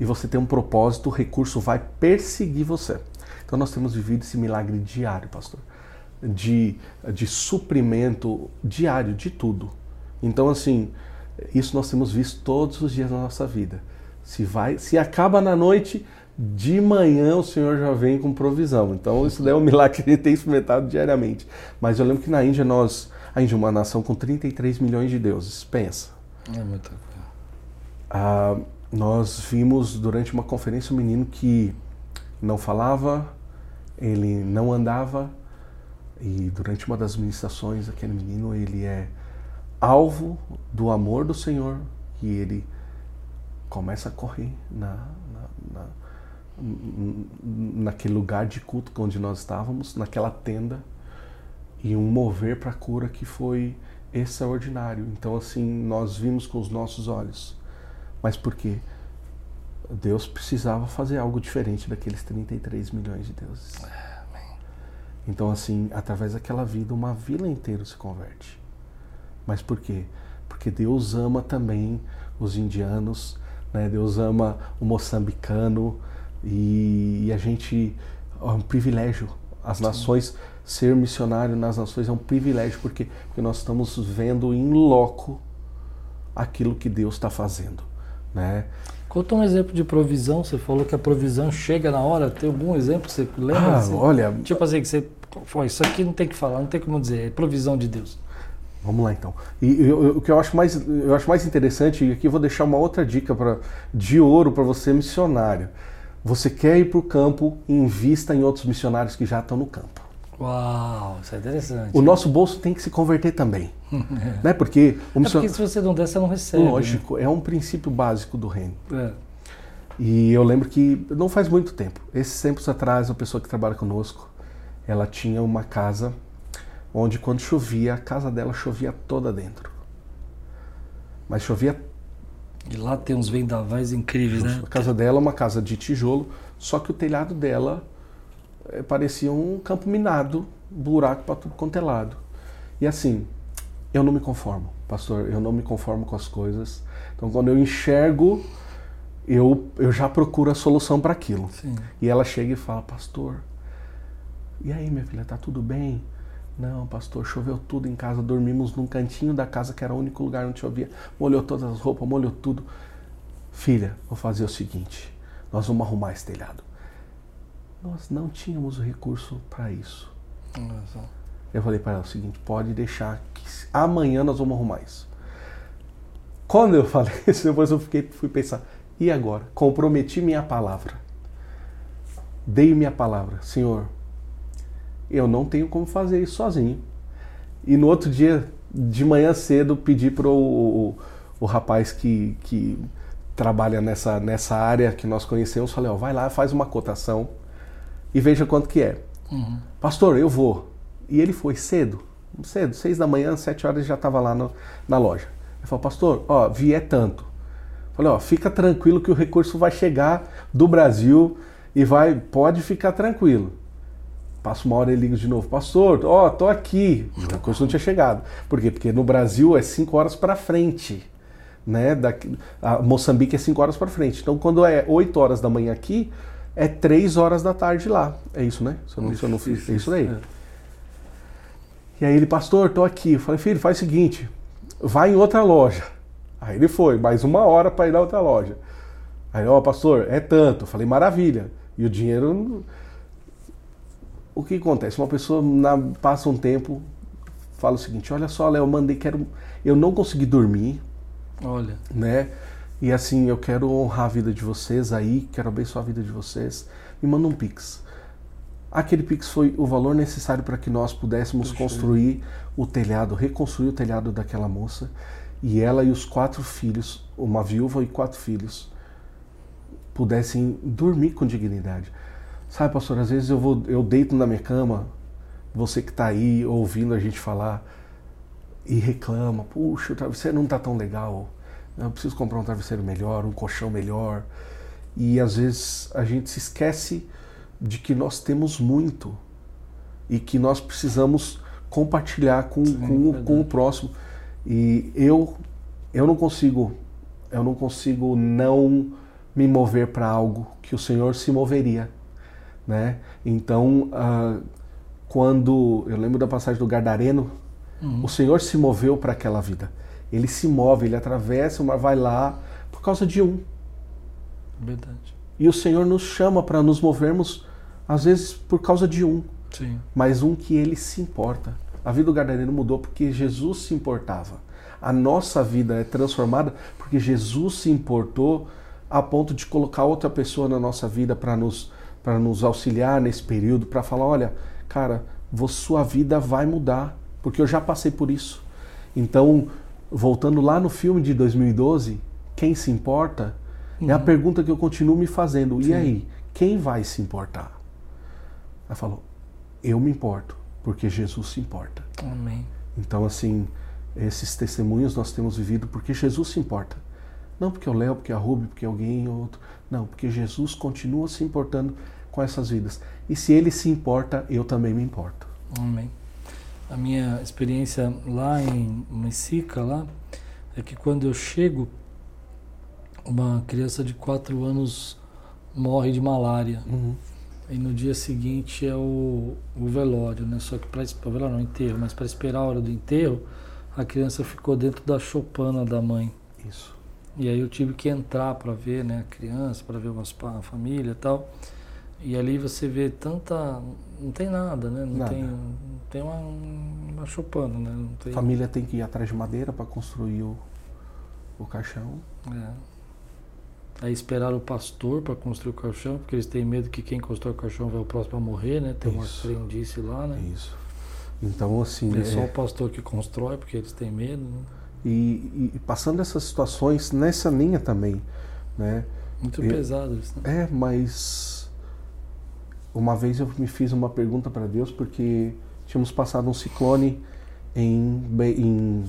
e você tem um propósito, o recurso vai perseguir você. Então, nós temos vivido esse milagre diário, pastor, de, de suprimento diário de tudo. Então, assim, isso nós temos visto todos os dias na nossa vida. Se vai, se acaba na noite, de manhã o Senhor já vem com provisão. Então isso daí é um milagre que gente tem experimentado diariamente. Mas eu lembro que na Índia nós, a Índia é uma nação com 33 milhões de deuses. Pensa. É muita coisa. Ah, nós vimos durante uma conferência um menino que não falava, ele não andava e durante uma das ministrações aquele menino ele é alvo do amor do Senhor e ele começa a correr na, na, na, naquele lugar de culto onde nós estávamos, naquela tenda, e um mover para a cura que foi extraordinário. Então, assim, nós vimos com os nossos olhos. Mas por quê? Deus precisava fazer algo diferente daqueles 33 milhões de deuses. Então, assim, através daquela vida, uma vila inteira se converte. Mas por quê? Porque Deus ama também os indianos, né? Deus ama o moçambicano e, e a gente é um privilégio. As Sim. nações ser missionário nas nações é um privilégio porque, porque nós estamos vendo em loco aquilo que Deus está fazendo, né? Conta um exemplo de provisão. Você falou que a provisão chega na hora. Tem algum exemplo que você lembra? Ah, assim? olha, tipo assim que você, foi isso aqui não tem que falar, não tem como dizer, é provisão de Deus. Vamos lá então. E eu, eu, o que eu acho mais, eu acho mais interessante, e aqui eu vou deixar uma outra dica para de ouro para você missionário. Você quer ir para o campo, invista em outros missionários que já estão no campo. Uau, isso é interessante. O nosso bolso tem que se converter também. né? Porque, o é porque se você não der, você não recebe. Lógico, né? é um princípio básico do reino. É. E eu lembro que não faz muito tempo, esses tempos atrás, uma pessoa que trabalha conosco, ela tinha uma casa onde quando chovia, a casa dela chovia toda dentro. Mas chovia. E lá tem uns vendavais incríveis, né? A casa dela é uma casa de tijolo, só que o telhado dela é, parecia um campo minado, buraco para tudo quanto é lado. E assim, eu não me conformo, pastor, eu não me conformo com as coisas. Então quando eu enxergo, eu, eu já procuro a solução para aquilo. Sim. E ela chega e fala, pastor, e aí minha filha, tá tudo bem? Não, pastor, choveu tudo em casa, dormimos num cantinho da casa que era o único lugar onde chovia. Molhou todas as roupas, molhou tudo. Filha, vou fazer o seguinte: nós vamos arrumar esse telhado. Nós não tínhamos o recurso para isso. Nossa. Eu falei para ela o seguinte: pode deixar que amanhã nós vamos arrumar isso. Quando eu falei isso, depois eu fiquei, fui pensar: e agora? Comprometi minha palavra. Dei minha palavra, Senhor, eu não tenho como fazer isso sozinho. E no outro dia, de manhã cedo, pedi para o, o, o, rapaz que, que trabalha nessa, nessa área que nós conhecemos, falei, ó, vai lá, faz uma cotação e veja quanto que é. Uhum. Pastor, eu vou. E ele foi cedo, cedo, seis da manhã, sete horas já estava lá no, na loja. Ele falou, pastor, ó, vier tanto. Falei, ó, fica tranquilo que o recurso vai chegar do Brasil e vai, pode ficar tranquilo. Passa uma hora e liga de novo, pastor, ó, tô aqui. A coisa não tinha chegado. Por quê? Porque no Brasil é cinco horas para frente. né? Da, a Moçambique é 5 horas para frente. Então, quando é 8 horas da manhã aqui, é 3 horas da tarde lá. É isso, né? Se eu não, se eu não fiz, é isso daí. É. E aí ele, pastor, tô aqui. Eu falei, filho, faz o seguinte, vai em outra loja. Aí ele foi, mais uma hora para ir na outra loja. Aí, ó, oh, pastor, é tanto. Eu falei, maravilha. E o dinheiro. O que acontece? Uma pessoa na, passa um tempo, fala o seguinte: olha só, Léo, eu mandei, quero. Eu não consegui dormir. Olha. Né? E assim, eu quero honrar a vida de vocês aí, quero abençoar a vida de vocês. Me manda um Pix. Aquele Pix foi o valor necessário para que nós pudéssemos Puxa. construir o telhado, reconstruir o telhado daquela moça. E ela e os quatro filhos, uma viúva e quatro filhos, pudessem dormir com dignidade. Sabe, pastor, às vezes eu vou, eu deito na minha cama, você que está aí ouvindo a gente falar e reclama, puxa, o travesseiro não está tão legal, eu preciso comprar um travesseiro melhor, um colchão melhor. E às vezes a gente se esquece de que nós temos muito e que nós precisamos compartilhar com, Sim, com, com o próximo. E eu, eu não consigo, eu não consigo não me mover para algo que o Senhor se moveria, né? Então, uh, quando eu lembro da passagem do Gardareno, uhum. o Senhor se moveu para aquela vida. Ele se move, ele atravessa, mas vai lá por causa de um. Verdade. E o Senhor nos chama para nos movermos às vezes por causa de um, Sim. mas um que ele se importa. A vida do Gadareno mudou porque Jesus se importava. A nossa vida é transformada porque Jesus se importou a ponto de colocar outra pessoa na nossa vida para nos, para nos auxiliar nesse período, para falar: olha, cara, sua vida vai mudar, porque eu já passei por isso. Então, voltando lá no filme de 2012, quem se importa? Uhum. É a uhum. pergunta que eu continuo me fazendo. Sim. E aí, quem vai se importar? Ela falou: Eu me importo, porque Jesus se importa. Amém. Então, assim, esses testemunhos nós temos vivido porque Jesus se importa. Não porque o Léo, porque a Ruby, porque alguém ou outro. Não, porque Jesus continua se importando com essas vidas. E se ele se importa, eu também me importo. Amém. A minha experiência lá em Messica, lá, é que quando eu chego, uma criança de 4 anos morre de malária. Uhum. E no dia seguinte é o, o velório, né? Só que para o velório não, enterro, mas para esperar a hora do enterro, a criança ficou dentro da chopana da mãe. Isso. E aí eu tive que entrar para ver, né, a criança, para ver a família e tal. E ali você vê tanta. Não tem nada, né? Não nada. tem, não tem uma, uma chopana, né? Não tem... Família tem que ir atrás de madeira para construir o, o caixão. É. Aí esperaram o pastor para construir o caixão, porque eles têm medo que quem constrói o caixão vai o próximo a morrer, né? Tem uma crendice lá, né? Isso. Então, assim. É, é só o pastor que constrói, porque eles têm medo. Né? E, e, passando essas situações nessa linha também, né? Muito pesado isso, né? É, mas. Uma vez eu me fiz uma pergunta para Deus, porque tínhamos passado um ciclone em, em,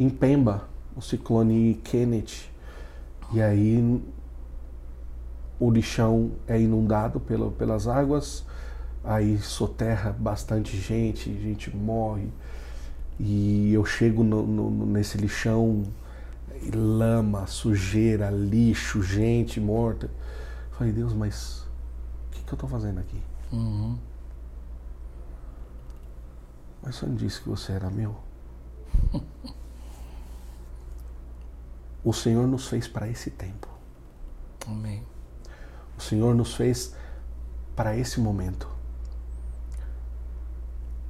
em Pemba, o ciclone Kenneth e aí o lixão é inundado pela, pelas águas, aí soterra bastante gente, gente morre. E eu chego no, no, nesse lixão, lama, sujeira, lixo, gente morta. Falei, Deus, mas que, que eu estou fazendo aqui? Uhum. Mas você não disse que você era meu? O Senhor nos fez para esse tempo. Amém. O Senhor nos fez para esse momento.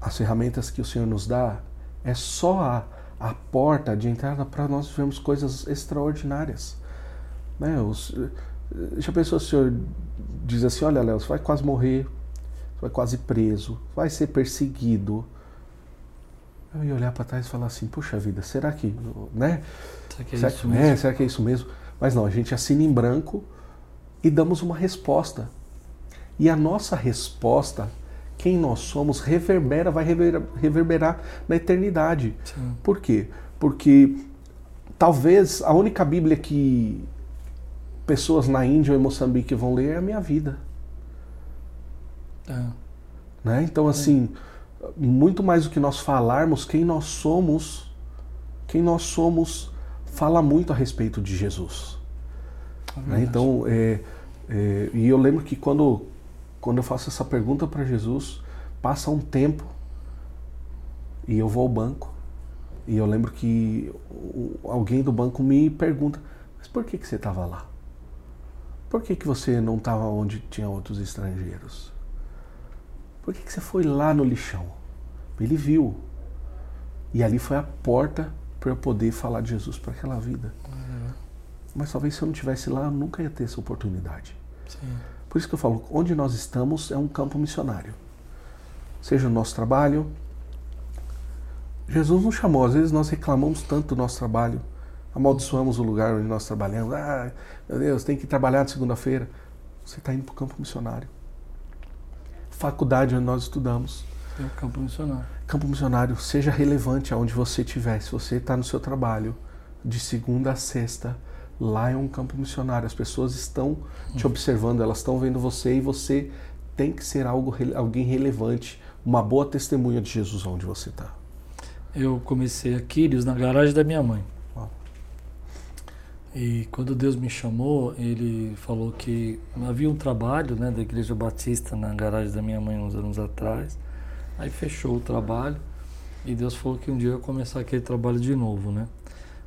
As ferramentas que o Senhor nos dá é só a, a porta de entrada para nós vivermos coisas extraordinárias. Né? Os, já pensou, o Senhor diz assim: Olha, Léo, você vai quase morrer, você vai quase preso, vai ser perseguido. Eu ia olhar para trás e falar assim: Puxa vida, será que. Né? Será que é será isso que, mesmo? É, será que é isso mesmo? Mas não, a gente assina em branco e damos uma resposta. E a nossa resposta, quem nós somos, reverbera, vai reverberar, reverberar na eternidade. Sim. Por quê? Porque talvez a única Bíblia que pessoas na Índia ou em Moçambique vão ler é a minha vida. É. Né? Então, assim, é. muito mais do que nós falarmos, quem nós somos, quem nós somos fala muito a respeito de Jesus. É né? Então, é, é, e eu lembro que quando, quando eu faço essa pergunta para Jesus, passa um tempo e eu vou ao banco e eu lembro que alguém do banco me pergunta: mas por que, que você estava lá? Por que, que você não estava onde tinha outros estrangeiros? Por que, que você foi lá no lixão? Ele viu. E ali foi a porta para eu poder falar de Jesus para aquela vida. Uhum. Mas talvez se eu não tivesse lá, eu nunca ia ter essa oportunidade. Sim. Por isso que eu falo, onde nós estamos é um campo missionário. Seja o nosso trabalho. Jesus nos chamou, às vezes nós reclamamos tanto do nosso trabalho, amaldiçoamos o lugar onde nós trabalhamos. Ah, meu Deus, tem que trabalhar na segunda-feira. Você está indo para o campo missionário. Faculdade onde nós estudamos. É o campo missionário. Campo missionário, seja relevante aonde você estiver. Se você está no seu trabalho, de segunda a sexta, lá é um campo missionário. As pessoas estão te hum. observando, elas estão vendo você e você tem que ser algo, alguém relevante, uma boa testemunha de Jesus onde você está. Eu comecei a Quírios na garagem da minha mãe. E quando Deus me chamou, ele falou que havia um trabalho né, da Igreja Batista na garagem da minha mãe uns anos atrás. Aí fechou o trabalho e Deus falou que um dia eu ia começar aquele trabalho de novo, né?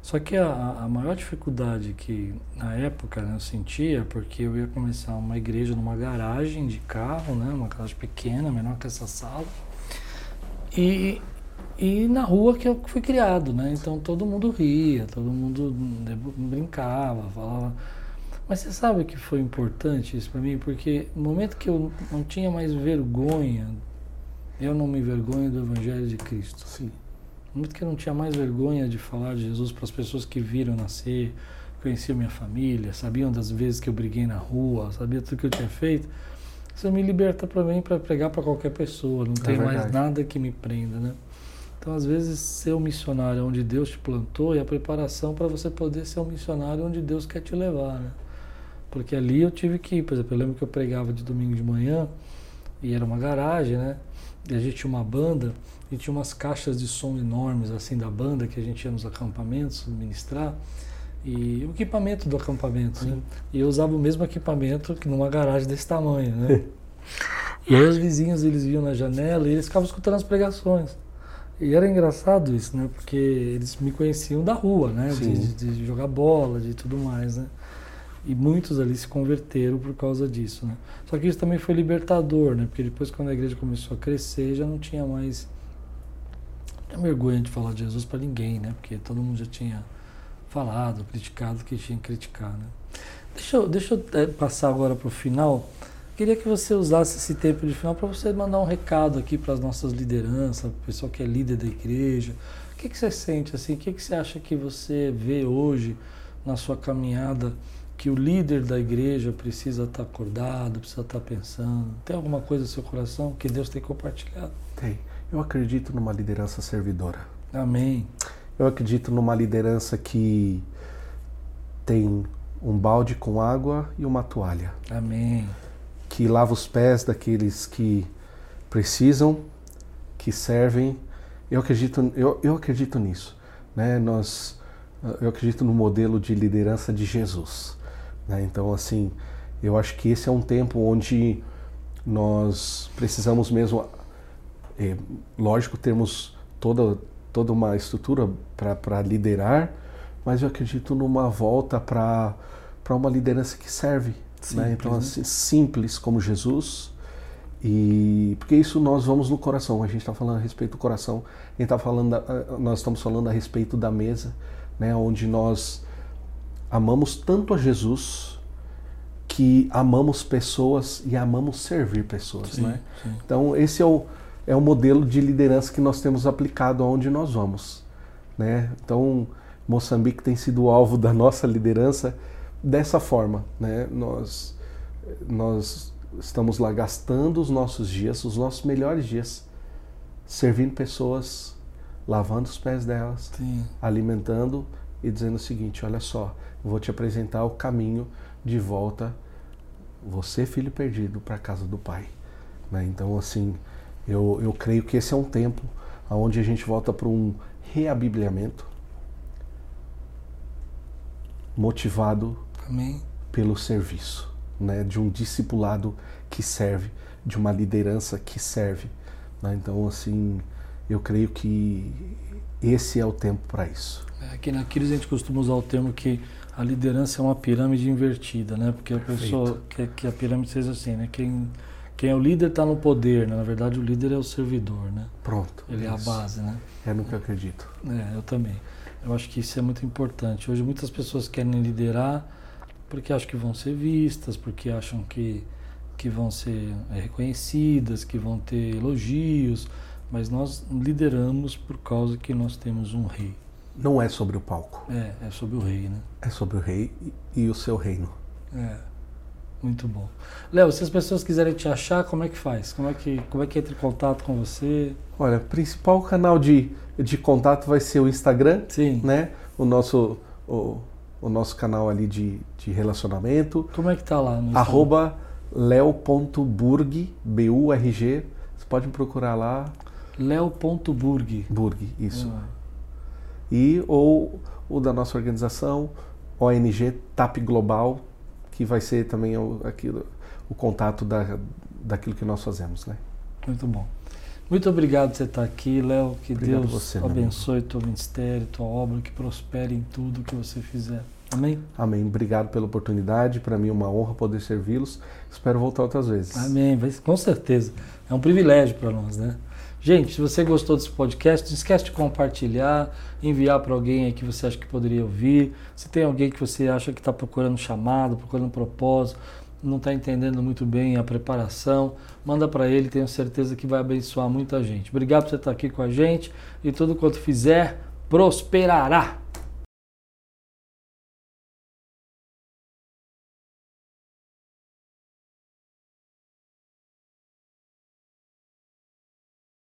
Só que a, a maior dificuldade que na época né, eu sentia, porque eu ia começar uma igreja numa garagem de carro, né? Uma garagem pequena, menor que essa sala. E, e na rua que eu fui criado, né? Então todo mundo ria, todo mundo brincava, falava. Mas você sabe que foi importante isso para mim? Porque no momento que eu não tinha mais vergonha, eu não me envergonho do Evangelho de Cristo. Sim. No momento que eu não tinha mais vergonha de falar de Jesus para as pessoas que viram nascer, conheciam minha família, sabiam das vezes que eu briguei na rua, sabia tudo que eu tinha feito, isso me liberta para mim para pregar para qualquer pessoa. Não é tem verdade. mais nada que me prenda, né? Então, às vezes, ser um missionário onde Deus te plantou é a preparação para você poder ser um missionário onde Deus quer te levar, né? Porque ali eu tive que ir, por exemplo, eu lembro que eu pregava de domingo de manhã e era uma garagem, né? E a gente tinha uma banda e tinha umas caixas de som enormes assim da banda que a gente ia nos acampamentos ministrar e o equipamento do acampamento, né? E eu usava o mesmo equipamento que numa garagem desse tamanho, né? e aí os vizinhos eles viam na janela e eles ficavam escutando as pregações. E era engraçado isso, né? Porque eles me conheciam da rua, né? De, de, de, jogar bola, de tudo mais, né? E muitos ali se converteram por causa disso, né? Só que isso também foi libertador, né? Porque depois quando a igreja começou a crescer, já não tinha mais não vergonha de falar de Jesus para ninguém, né? Porque todo mundo já tinha falado, criticado o que tinha que criticar, né? Deixa eu, deixa eu é, passar agora para o final Queria que você usasse esse tempo de final para você mandar um recado aqui para as nossas lideranças, para o pessoal que é líder da igreja. O que, que você sente assim? O que, que você acha que você vê hoje na sua caminhada que o líder da igreja precisa estar tá acordado, precisa estar tá pensando? Tem alguma coisa no seu coração que Deus tem compartilhado? Tem. Eu acredito numa liderança servidora. Amém. Eu acredito numa liderança que tem um balde com água e uma toalha. Amém que lava os pés daqueles que precisam, que servem. Eu acredito, eu, eu acredito nisso. Né? Nós, eu acredito no modelo de liderança de Jesus. Né? Então, assim, eu acho que esse é um tempo onde nós precisamos mesmo, é, lógico, termos toda, toda uma estrutura para liderar, mas eu acredito numa volta para uma liderança que serve, né? Então, assim, simples como Jesus. E porque isso nós vamos no coração. A gente está falando a respeito do coração. A gente tá falando, da, nós estamos falando a respeito da mesa, né? Onde nós amamos tanto a Jesus que amamos pessoas e amamos servir pessoas, sim, né? Sim. Então esse é o é o modelo de liderança que nós temos aplicado aonde nós vamos, né? Então Moçambique tem sido alvo da nossa liderança dessa forma, né? Nós nós estamos lá gastando os nossos dias, os nossos melhores dias, servindo pessoas, lavando os pés delas, Sim. alimentando e dizendo o seguinte: olha só, vou te apresentar o caminho de volta, você filho perdido, para a casa do Pai. Né? Então, assim, eu, eu creio que esse é um tempo onde a gente volta para um reabibliamento motivado Amém. pelo serviço, né? de um discipulado que serve, de uma liderança que serve. Né? Então, assim, eu creio que esse é o tempo para isso. É, aqui na Quiris a gente costuma usar o termo que a liderança é uma pirâmide invertida, né? Porque a pessoa quer que a pirâmide seja assim, né? Quem, quem é o líder está no poder, né? Na verdade, o líder é o servidor, né? Pronto. Ele é a base, né? É no que eu acredito. É, eu também. Eu acho que isso é muito importante. Hoje muitas pessoas querem liderar porque acham que vão ser vistas, porque acham que, que vão ser é, reconhecidas, que vão ter elogios, mas nós lideramos por causa que nós temos um rei. Não é sobre o palco. É, é sobre o rei, né? É sobre o rei e, e o seu reino. É. Muito bom. Léo, se as pessoas quiserem te achar, como é que faz? Como é que, como é que entra em contato com você? Olha, o principal canal de, de contato vai ser o Instagram, Sim. né? O nosso, o, o nosso canal ali de, de relacionamento. Como é que tá lá? Arroba leo.burg, B-U-R-G. Você pode me procurar lá. Leo.burg. Burg, isso. Ah, E ou o da nossa organização, ONG TAP Global, que vai ser também o, aquilo, o contato da, daquilo que nós fazemos, né? muito bom. Muito obrigado por você estar aqui, Léo. Que Obrigado Deus você, abençoe teu ministério, tua obra, que prospere em tudo que você fizer. Amém? Amém. Obrigado pela oportunidade. Para mim é uma honra poder servi-los. Espero voltar outras vezes. Amém, com certeza. É um privilégio para nós, né? Gente, se você gostou desse podcast, não esquece de compartilhar, enviar para alguém aí que você acha que poderia ouvir. Se tem alguém que você acha que está procurando chamado, procurando propósito, não está entendendo muito bem a preparação, manda para ele, tenho certeza que vai abençoar muita gente. Obrigado por você estar aqui com a gente e tudo quanto fizer, prosperará.